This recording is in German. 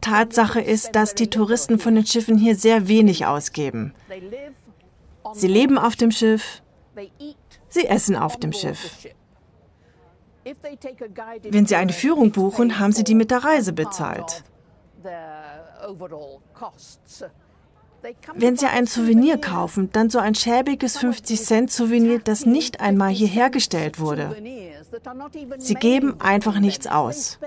Tatsache ist, dass die Touristen von den Schiffen hier sehr wenig ausgeben. Sie leben auf dem Schiff, sie essen auf dem Schiff. Wenn Sie eine Führung buchen, haben Sie die mit der Reise bezahlt. Wenn Sie ein Souvenir kaufen, dann so ein schäbiges 50-Cent-Souvenir, das nicht einmal hier hergestellt wurde. Sie geben einfach nichts aus.